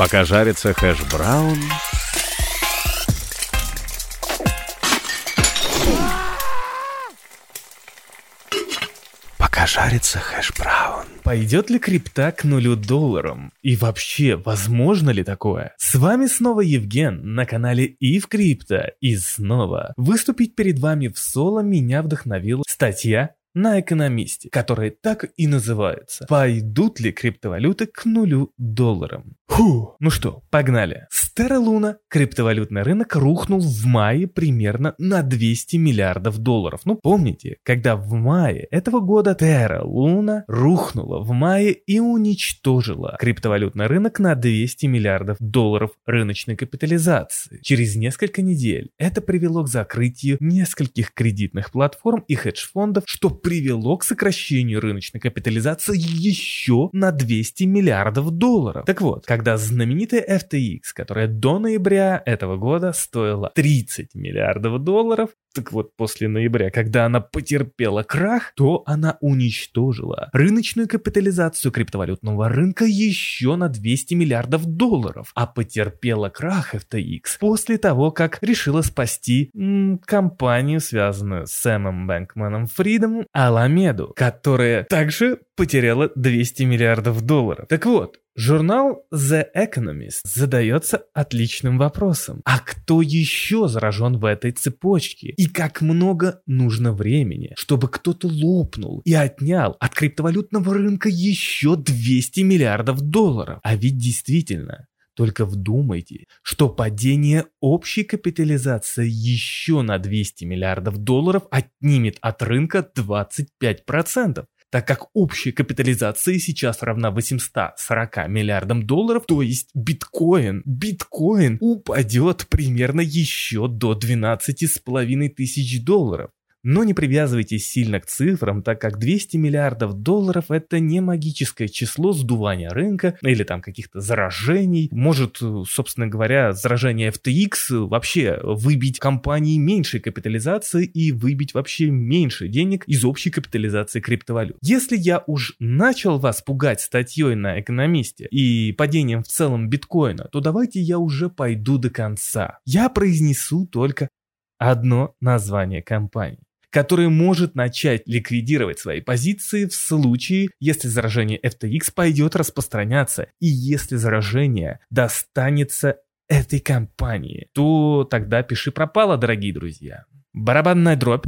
Пока жарится хэш-браун... Пока жарится хэш-браун... Пойдет ли крипта к нулю долларам? И вообще, возможно ли такое? С вами снова Евген на канале Ив Крипто. И снова выступить перед вами в соло меня вдохновила статья на экономисте, который так и называется. Пойдут ли криптовалюты к нулю долларам? Фу, ну что, погнали. С Luna криптовалютный рынок рухнул в мае примерно на 200 миллиардов долларов. Ну помните, когда в мае этого года Terra Luna рухнула в мае и уничтожила криптовалютный рынок на 200 миллиардов долларов рыночной капитализации. Через несколько недель это привело к закрытию нескольких кредитных платформ и хедж-фондов, что привело к сокращению рыночной капитализации еще на 200 миллиардов долларов. Так вот, когда знаменитая FTX, которая до ноября этого года стоила 30 миллиардов долларов, так вот, после ноября, когда она потерпела крах, то она уничтожила рыночную капитализацию криптовалютного рынка еще на 200 миллиардов долларов, а потерпела крах FTX после того, как решила спасти м, компанию, связанную с Сэмом Бэнкманом Фридом, Аламеду, которая также потеряла 200 миллиардов долларов. Так вот, Журнал The Economist задается отличным вопросом. А кто еще заражен в этой цепочке? И как много нужно времени, чтобы кто-то лопнул и отнял от криптовалютного рынка еще 200 миллиардов долларов? А ведь действительно, только вдумайте, что падение общей капитализации еще на 200 миллиардов долларов отнимет от рынка 25% так как общая капитализация сейчас равна 840 миллиардам долларов, то есть биткоин, биткоин упадет примерно еще до 12,5 тысяч долларов. Но не привязывайтесь сильно к цифрам, так как 200 миллиардов долларов это не магическое число сдувания рынка или там каких-то заражений. Может, собственно говоря, заражение FTX вообще выбить компании меньшей капитализации и выбить вообще меньше денег из общей капитализации криптовалют. Если я уж начал вас пугать статьей на экономисте и падением в целом биткоина, то давайте я уже пойду до конца. Я произнесу только одно название компании который может начать ликвидировать свои позиции в случае, если заражение FTX пойдет распространяться и если заражение достанется этой компании, то тогда пиши пропало, дорогие друзья. Барабанная дробь.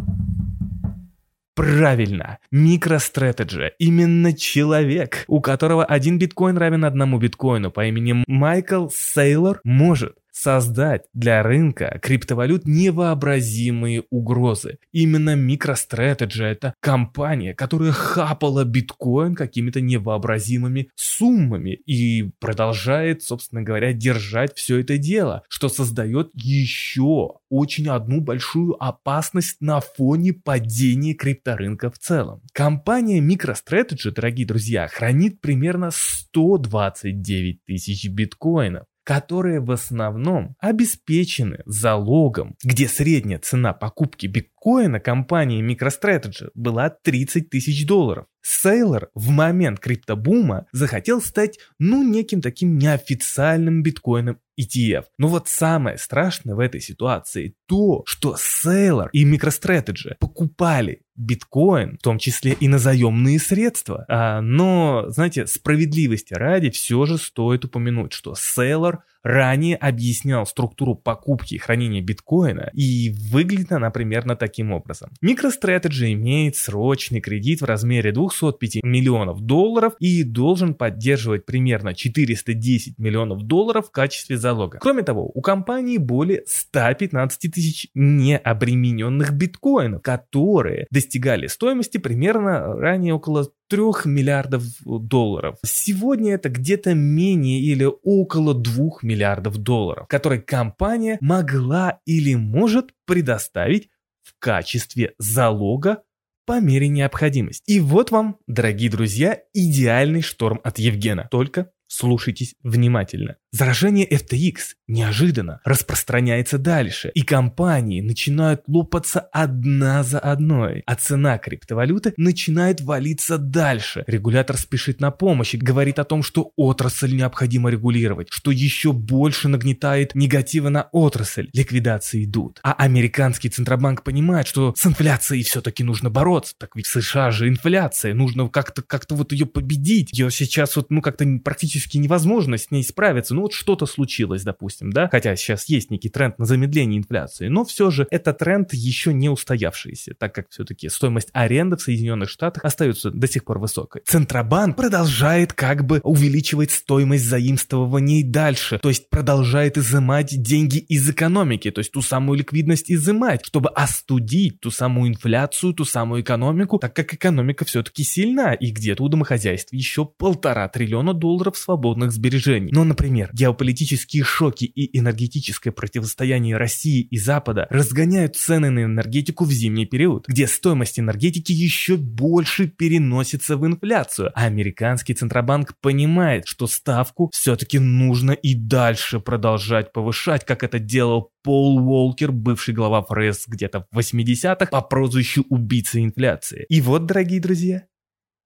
Правильно, MicroStrategy. Именно человек, у которого один биткоин равен одному биткоину по имени Майкл Сейлор, может создать для рынка криптовалют невообразимые угрозы. Именно MicroStrategy это компания, которая хапала биткоин какими-то невообразимыми суммами и продолжает, собственно говоря, держать все это дело, что создает еще очень одну большую опасность на фоне падения крипторынка в целом. Компания MicroStrategy, дорогие друзья, хранит примерно 129 тысяч биткоинов которые в основном обеспечены залогом, где средняя цена покупки биткоина компании MicroStrategy была 30 тысяч долларов. Сейлор в момент криптобума захотел стать, ну, неким таким неофициальным биткоином ETF. Но вот самое страшное в этой ситуации то, что Сейлор и MicroStrategy покупали биткоин, в том числе и на заемные средства. А, но, знаете, справедливости ради все же стоит упомянуть, что Сейлор ранее объяснял структуру покупки и хранения биткоина, и выглядит она примерно таким образом. MicroStrategy имеет срочный кредит в размере 205 миллионов долларов и должен поддерживать примерно 410 миллионов долларов в качестве залога. Кроме того, у компании более 115 тысяч необремененных биткоинов, которые достигали стоимости примерно ранее около 3 миллиардов долларов. Сегодня это где-то менее или около 2 миллиардов долларов, которые компания могла или может предоставить в качестве залога по мере необходимости. И вот вам, дорогие друзья, идеальный шторм от Евгена. Только слушайтесь внимательно. Заражение FTX неожиданно распространяется дальше, и компании начинают лопаться одна за одной, а цена криптовалюты начинает валиться дальше. Регулятор спешит на помощь и говорит о том, что отрасль необходимо регулировать, что еще больше нагнетает негатива на отрасль. Ликвидации идут. А американский Центробанк понимает, что с инфляцией все-таки нужно бороться. Так ведь в США же инфляция, нужно как-то как вот ее победить. Ее сейчас вот, ну, как-то практически невозможно с ней справиться. Ну, вот что-то случилось, допустим, да, хотя сейчас есть некий тренд на замедление инфляции, но все же это тренд еще не устоявшийся, так как все-таки стоимость аренды в Соединенных Штатах остается до сих пор высокой. Центробанк продолжает как бы увеличивать стоимость заимствований дальше, то есть продолжает изымать деньги из экономики, то есть ту самую ликвидность изымать, чтобы остудить ту самую инфляцию, ту самую экономику, так как экономика все-таки сильна, и где-то у домохозяйств еще полтора триллиона долларов свободных сбережений. Но, например, геополитические шоки и энергетическое противостояние России и Запада разгоняют цены на энергетику в зимний период, где стоимость энергетики еще больше переносится в инфляцию, а американский Центробанк понимает, что ставку все-таки нужно и дальше продолжать повышать, как это делал Пол Уолкер, бывший глава ФРС где-то в 80-х, по прозвищу убийца инфляции. И вот, дорогие друзья,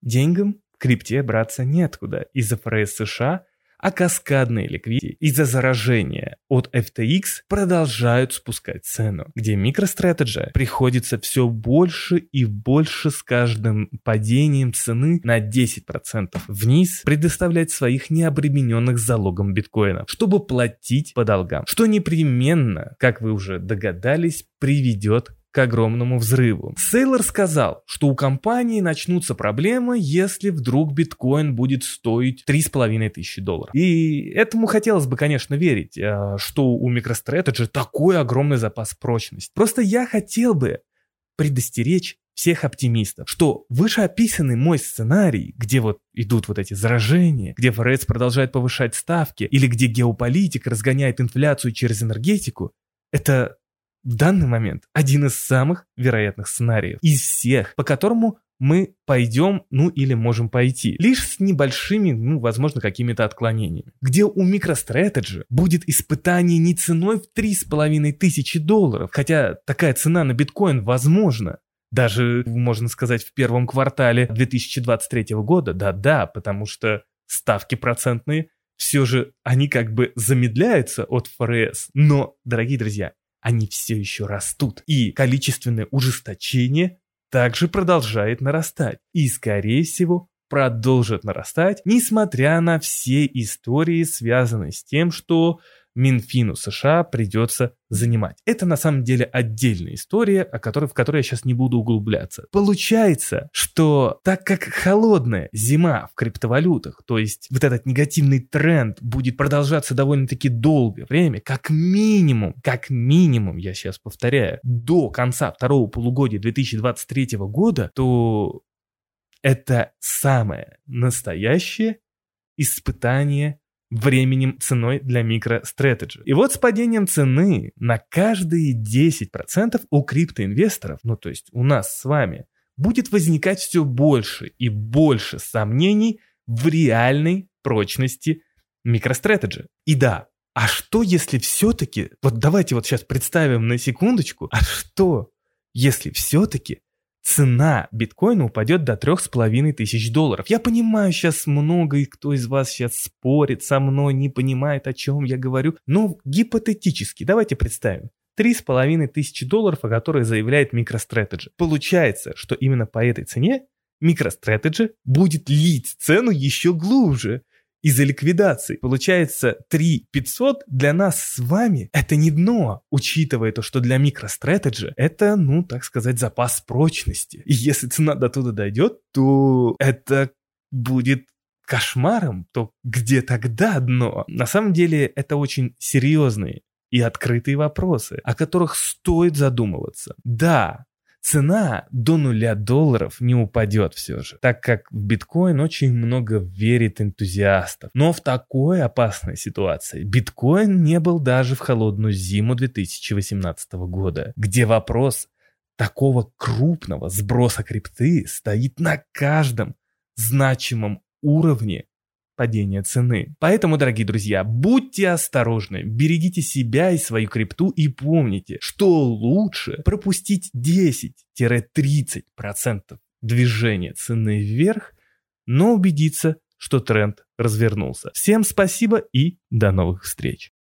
деньгам крипте браться неоткуда. Из-за ФРС США а каскадные ликвидити из-за заражения от FTX продолжают спускать цену, где MicroStrategy приходится все больше и больше с каждым падением цены на 10% вниз предоставлять своих необремененных залогом биткоинов, чтобы платить по долгам, что непременно, как вы уже догадались, приведет к огромному взрыву. Сейлор сказал, что у компании начнутся проблемы, если вдруг биткоин будет стоить 3,5 тысячи долларов. И этому хотелось бы, конечно, верить, э, что у MicroStrategy такой огромный запас прочности. Просто я хотел бы предостеречь всех оптимистов, что вышеописанный мой сценарий, где вот идут вот эти заражения, где ФРС продолжает повышать ставки, или где геополитика разгоняет инфляцию через энергетику, это в данный момент один из самых вероятных сценариев из всех, по которому мы пойдем, ну или можем пойти, лишь с небольшими, ну, возможно, какими-то отклонениями. Где у MicroStrategy будет испытание не ценой в 3,5 тысячи долларов, хотя такая цена на биткоин возможна, даже, можно сказать, в первом квартале 2023 года, да-да, потому что ставки процентные, все же они как бы замедляются от ФРС. Но, дорогие друзья, они все еще растут. И количественное ужесточение также продолжает нарастать. И, скорее всего, продолжит нарастать, несмотря на все истории, связанные с тем, что Минфину США придется занимать. Это на самом деле отдельная история, о которой, в которой я сейчас не буду углубляться. Получается, что так как холодная зима в криптовалютах, то есть вот этот негативный тренд будет продолжаться довольно-таки долгое время, как минимум, как минимум, я сейчас повторяю, до конца второго полугодия 2023 года, то это самое настоящее испытание временем ценой для MicroStrategy. И вот с падением цены на каждые 10% у криптоинвесторов, ну то есть у нас с вами, будет возникать все больше и больше сомнений в реальной прочности MicroStrategy. И да, а что если все-таки, вот давайте вот сейчас представим на секундочку, а что если все-таки цена биткоина упадет до трех с половиной тысяч долларов. Я понимаю, сейчас много и кто из вас сейчас спорит со мной, не понимает, о чем я говорю, но гипотетически, давайте представим. Три с половиной тысячи долларов, о которых заявляет MicroStrategy. Получается, что именно по этой цене MicroStrategy будет лить цену еще глубже из-за ликвидации. Получается, 3 500 для нас с вами это не дно, учитывая то, что для MicroStrategy это, ну, так сказать, запас прочности. И если цена до туда дойдет, то это будет кошмаром, то где тогда дно? На самом деле это очень серьезные и открытые вопросы, о которых стоит задумываться. Да, цена до нуля долларов не упадет все же, так как в биткоин очень много верит энтузиастов. Но в такой опасной ситуации биткоин не был даже в холодную зиму 2018 года, где вопрос такого крупного сброса крипты стоит на каждом значимом уровне падения цены. Поэтому, дорогие друзья, будьте осторожны, берегите себя и свою крипту и помните, что лучше пропустить 10-30% движения цены вверх, но убедиться, что тренд развернулся. Всем спасибо и до новых встреч.